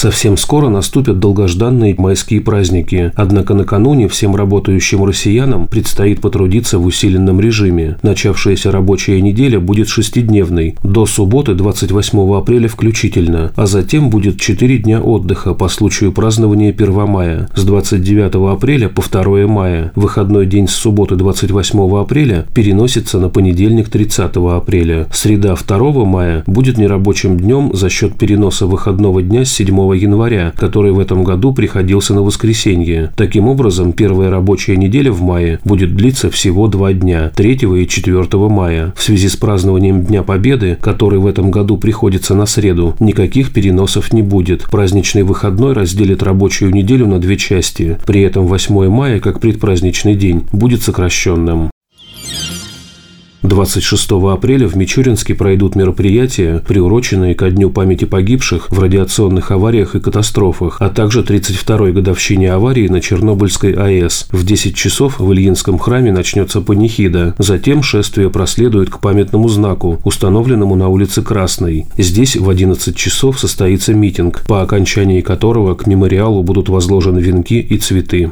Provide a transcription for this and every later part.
Совсем скоро наступят долгожданные майские праздники, однако накануне всем работающим россиянам предстоит потрудиться в усиленном режиме. Начавшаяся рабочая неделя будет шестидневной, до субботы 28 апреля включительно, а затем будет 4 дня отдыха по случаю празднования 1 мая, с 29 апреля по 2 мая. Выходной день с субботы 28 апреля переносится на понедельник 30 апреля. Среда 2 мая будет нерабочим днем за счет переноса выходного дня с 7 января, который в этом году приходился на воскресенье. Таким образом, первая рабочая неделя в мае будет длиться всего два дня – 3 и 4 мая. В связи с празднованием Дня Победы, который в этом году приходится на среду, никаких переносов не будет. Праздничный выходной разделит рабочую неделю на две части. При этом 8 мая, как предпраздничный день, будет сокращенным. 26 апреля в Мичуринске пройдут мероприятия, приуроченные ко Дню памяти погибших в радиационных авариях и катастрофах, а также 32-й годовщине аварии на Чернобыльской АЭС. В 10 часов в Ильинском храме начнется панихида. Затем шествие проследует к памятному знаку, установленному на улице Красной. Здесь в 11 часов состоится митинг, по окончании которого к мемориалу будут возложены венки и цветы.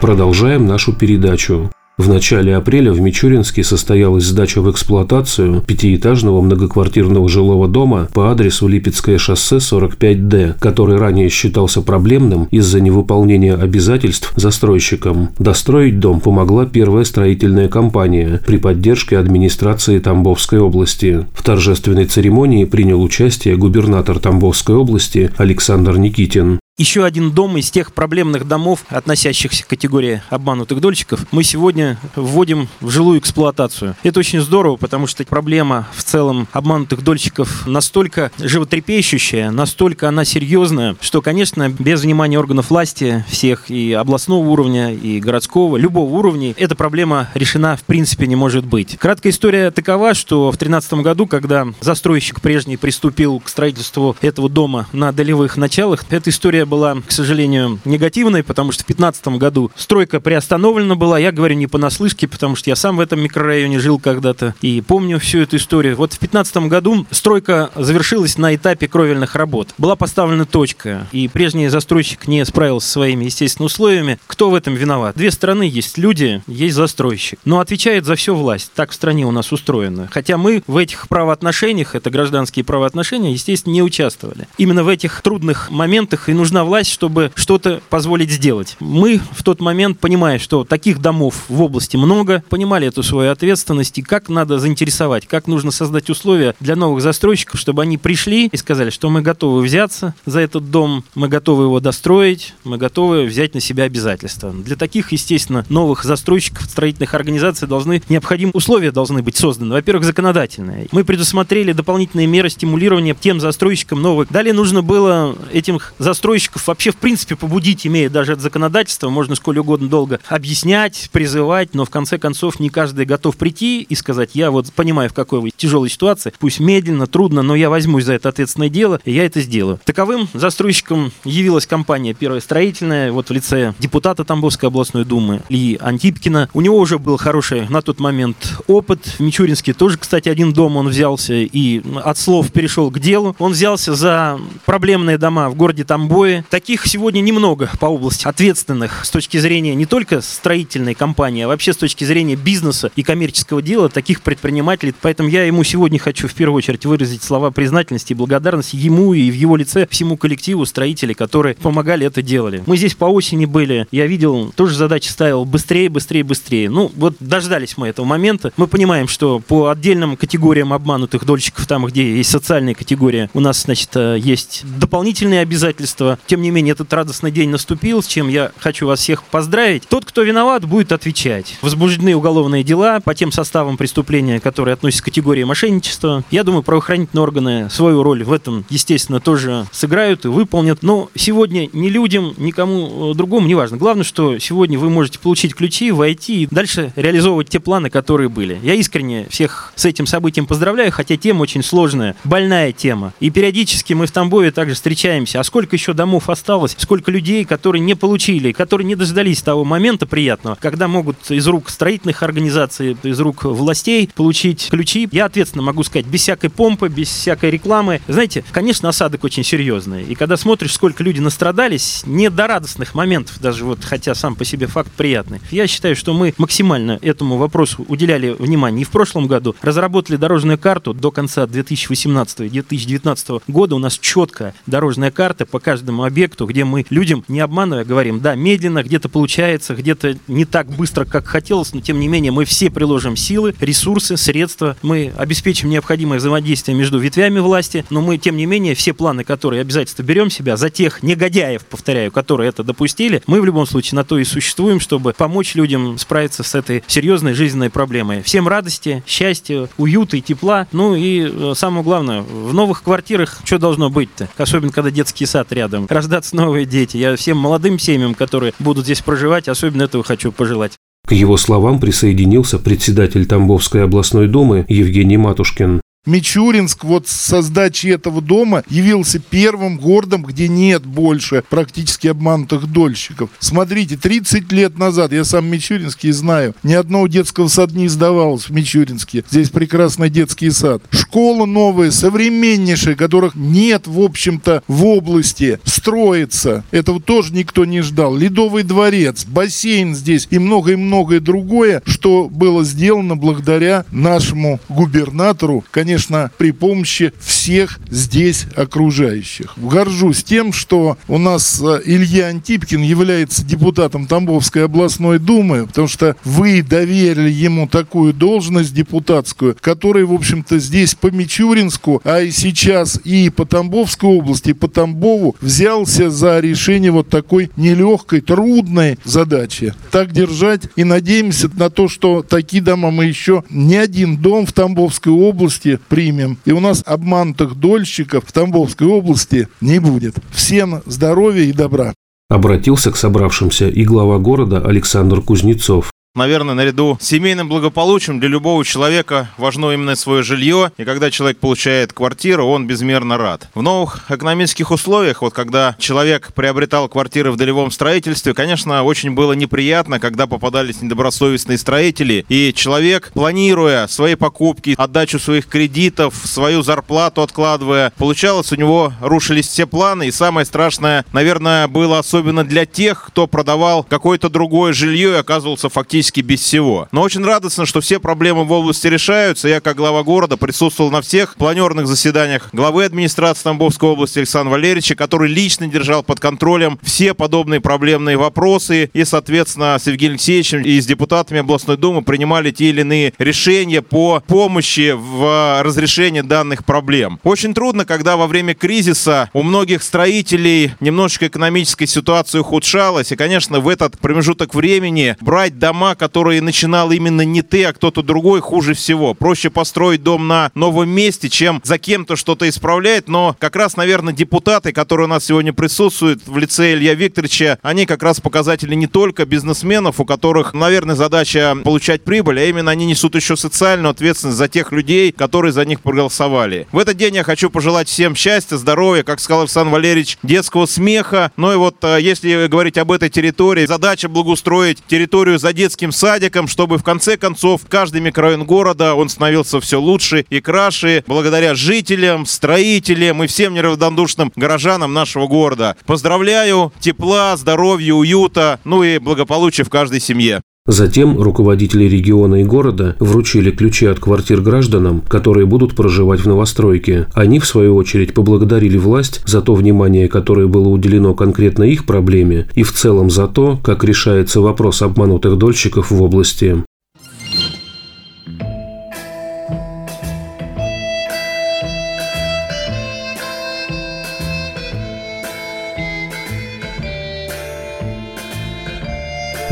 Продолжаем нашу передачу. В начале апреля в Мичуринске состоялась сдача в эксплуатацию пятиэтажного многоквартирного жилого дома по адресу Липецкое шоссе 45D, который ранее считался проблемным из-за невыполнения обязательств застройщиком. Достроить дом помогла первая строительная компания при поддержке администрации Тамбовской области. В торжественной церемонии принял участие губернатор Тамбовской области Александр Никитин. Еще один дом из тех проблемных домов, относящихся к категории обманутых дольщиков, мы сегодня вводим в жилую эксплуатацию. Это очень здорово, потому что проблема в целом обманутых дольщиков настолько животрепещущая, настолько она серьезная, что, конечно, без внимания органов власти всех и областного уровня, и городского, любого уровня, эта проблема решена в принципе не может быть. Краткая история такова, что в 2013 году, когда застройщик прежний приступил к строительству этого дома на долевых началах, эта история была, к сожалению, негативной, потому что в 2015 году стройка приостановлена была. Я говорю не понаслышке, потому что я сам в этом микрорайоне жил когда-то и помню всю эту историю. Вот в 2015 году стройка завершилась на этапе кровельных работ. Была поставлена точка, и прежний застройщик не справился со своими, естественно, условиями. Кто в этом виноват? Две стороны есть люди, есть застройщик. Но отвечает за все власть. Так в стране у нас устроено. Хотя мы в этих правоотношениях, это гражданские правоотношения, естественно, не участвовали. Именно в этих трудных моментах и нужно нужна власть, чтобы что-то позволить сделать. Мы в тот момент, понимая, что таких домов в области много, понимали эту свою ответственность и как надо заинтересовать, как нужно создать условия для новых застройщиков, чтобы они пришли и сказали, что мы готовы взяться за этот дом, мы готовы его достроить, мы готовы взять на себя обязательства. Для таких, естественно, новых застройщиков, строительных организаций должны необходимые условия должны быть созданы. Во-первых, законодательные. Мы предусмотрели дополнительные меры стимулирования тем застройщикам новых. Далее нужно было этим застройщикам застройщиков вообще в принципе побудить, имея даже это законодательство, можно сколь угодно долго объяснять, призывать, но в конце концов не каждый готов прийти и сказать, я вот понимаю, в какой вы тяжелой ситуации, пусть медленно, трудно, но я возьмусь за это ответственное дело, и я это сделаю. Таковым застройщиком явилась компания «Первая строительная», вот в лице депутата Тамбовской областной думы Ильи Антипкина. У него уже был хороший на тот момент опыт. В Мичуринске тоже, кстати, один дом он взялся и от слов перешел к делу. Он взялся за проблемные дома в городе Тамбове, Таких сегодня немного по области ответственных с точки зрения не только строительной компании, а вообще с точки зрения бизнеса и коммерческого дела, таких предпринимателей. Поэтому я ему сегодня хочу в первую очередь выразить слова признательности и благодарности ему и в его лице всему коллективу строителей, которые помогали это делали. Мы здесь по осени были, я видел, тоже задачи ставил быстрее, быстрее, быстрее. Ну, вот дождались мы этого момента. Мы понимаем, что по отдельным категориям обманутых дольщиков, там, где есть социальная категория, у нас, значит, э, есть дополнительные обязательства, тем не менее, этот радостный день наступил, с чем я хочу вас всех поздравить. Тот, кто виноват, будет отвечать. Возбуждены уголовные дела по тем составам преступления, которые относятся к категории мошенничества. Я думаю, правоохранительные органы свою роль в этом, естественно, тоже сыграют и выполнят. Но сегодня ни людям, никому э, другому не важно. Главное, что сегодня вы можете получить ключи, войти и дальше реализовывать те планы, которые были. Я искренне всех с этим событием поздравляю, хотя тема очень сложная, больная тема. И периодически мы в Тамбове также встречаемся. А сколько еще домов домов осталось, сколько людей, которые не получили, которые не дождались того момента приятного, когда могут из рук строительных организаций, из рук властей получить ключи. Я ответственно могу сказать, без всякой помпы, без всякой рекламы. Знаете, конечно, осадок очень серьезный. И когда смотришь, сколько люди настрадались, не до радостных моментов, даже вот, хотя сам по себе факт приятный. Я считаю, что мы максимально этому вопросу уделяли внимание и в прошлом году. Разработали дорожную карту до конца 2018-2019 года. У нас четкая дорожная карта по каждому объекту, где мы людям, не обманывая, говорим, да, медленно, где-то получается, где-то не так быстро, как хотелось, но тем не менее мы все приложим силы, ресурсы, средства, мы обеспечим необходимое взаимодействие между ветвями власти, но мы, тем не менее, все планы, которые обязательно берем себя, за тех негодяев, повторяю, которые это допустили, мы в любом случае на то и существуем, чтобы помочь людям справиться с этой серьезной жизненной проблемой. Всем радости, счастья, уюта и тепла. Ну и э, самое главное, в новых квартирах что должно быть-то? Особенно, когда детский сад рядом. Рождаться новые дети. Я всем молодым семьям, которые будут здесь проживать, особенно этого хочу пожелать. К его словам присоединился председатель Тамбовской областной думы Евгений Матушкин. Мичуринск вот с сдачи этого дома явился первым городом, где нет больше практически обманутых дольщиков. Смотрите, 30 лет назад, я сам Мичуринский знаю, ни одного детского сада не издавалось в Мичуринске. Здесь прекрасный детский сад. Школа новая, современнейшая, которых нет, в общем-то, в области, строится. Этого тоже никто не ждал. Ледовый дворец, бассейн здесь и многое-многое другое, что было сделано благодаря нашему губернатору, конечно, конечно, при помощи всех здесь окружающих. Горжусь тем, что у нас э, Илья Антипкин является депутатом Тамбовской областной думы, потому что вы доверили ему такую должность депутатскую, которая, в общем-то, здесь по Мичуринску, а и сейчас и по Тамбовской области, и по Тамбову взялся за решение вот такой нелегкой, трудной задачи. Так держать и надеемся на то, что такие дома мы еще не один дом в Тамбовской области примем. И у нас обманутых дольщиков в Тамбовской области не будет. Всем здоровья и добра. Обратился к собравшимся и глава города Александр Кузнецов наверное, наряду с семейным благополучием для любого человека важно именно свое жилье. И когда человек получает квартиру, он безмерно рад. В новых экономических условиях, вот когда человек приобретал квартиры в долевом строительстве, конечно, очень было неприятно, когда попадались недобросовестные строители. И человек, планируя свои покупки, отдачу своих кредитов, свою зарплату откладывая, получалось, у него рушились все планы. И самое страшное, наверное, было особенно для тех, кто продавал какое-то другое жилье и оказывался фактически практически без всего. Но очень радостно, что все проблемы в области решаются. Я, как глава города, присутствовал на всех планерных заседаниях главы администрации Тамбовской области Александра Валерьевича, который лично держал под контролем все подобные проблемные вопросы и, соответственно, с Евгением Алексеевичем и с депутатами областной думы принимали те или иные решения по помощи в разрешении данных проблем. Очень трудно, когда во время кризиса у многих строителей немножечко экономическая ситуация ухудшалась, и, конечно, в этот промежуток времени брать дома, которые начинал именно не ты, а кто-то другой, хуже всего. Проще построить дом на новом месте, чем за кем-то что-то исправлять. Но как раз, наверное, депутаты, которые у нас сегодня присутствуют в лице Илья Викторовича, они как раз показатели не только бизнесменов, у которых, наверное, задача получать прибыль, а именно они несут еще социальную ответственность за тех людей, которые за них проголосовали. В этот день я хочу пожелать всем счастья, здоровья, как сказал Александр Валерьевич, детского смеха. Ну и вот, э, если говорить об этой территории, задача благоустроить территорию за детским детским садиком, чтобы в конце концов каждый микрорайон города он становился все лучше и краше благодаря жителям, строителям и всем неравнодушным горожанам нашего города. Поздравляю, тепла, здоровья, уюта, ну и благополучия в каждой семье. Затем руководители региона и города вручили ключи от квартир гражданам, которые будут проживать в новостройке. Они, в свою очередь, поблагодарили власть за то внимание, которое было уделено конкретно их проблеме, и в целом за то, как решается вопрос обманутых дольщиков в области.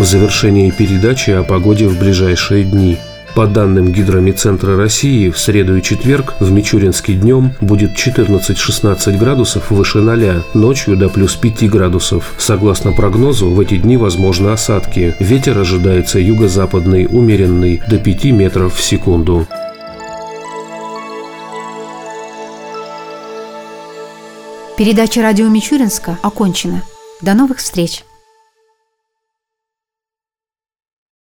Завершении передачи о погоде в ближайшие дни. По данным Гидромедцентра России, в среду и четверг в Мичуринске днем будет 14-16 градусов выше 0, ночью до плюс 5 градусов. Согласно прогнозу, в эти дни возможны осадки. Ветер ожидается юго-западный, умеренный, до 5 метров в секунду. Передача радио Мичуринска окончена. До новых встреч!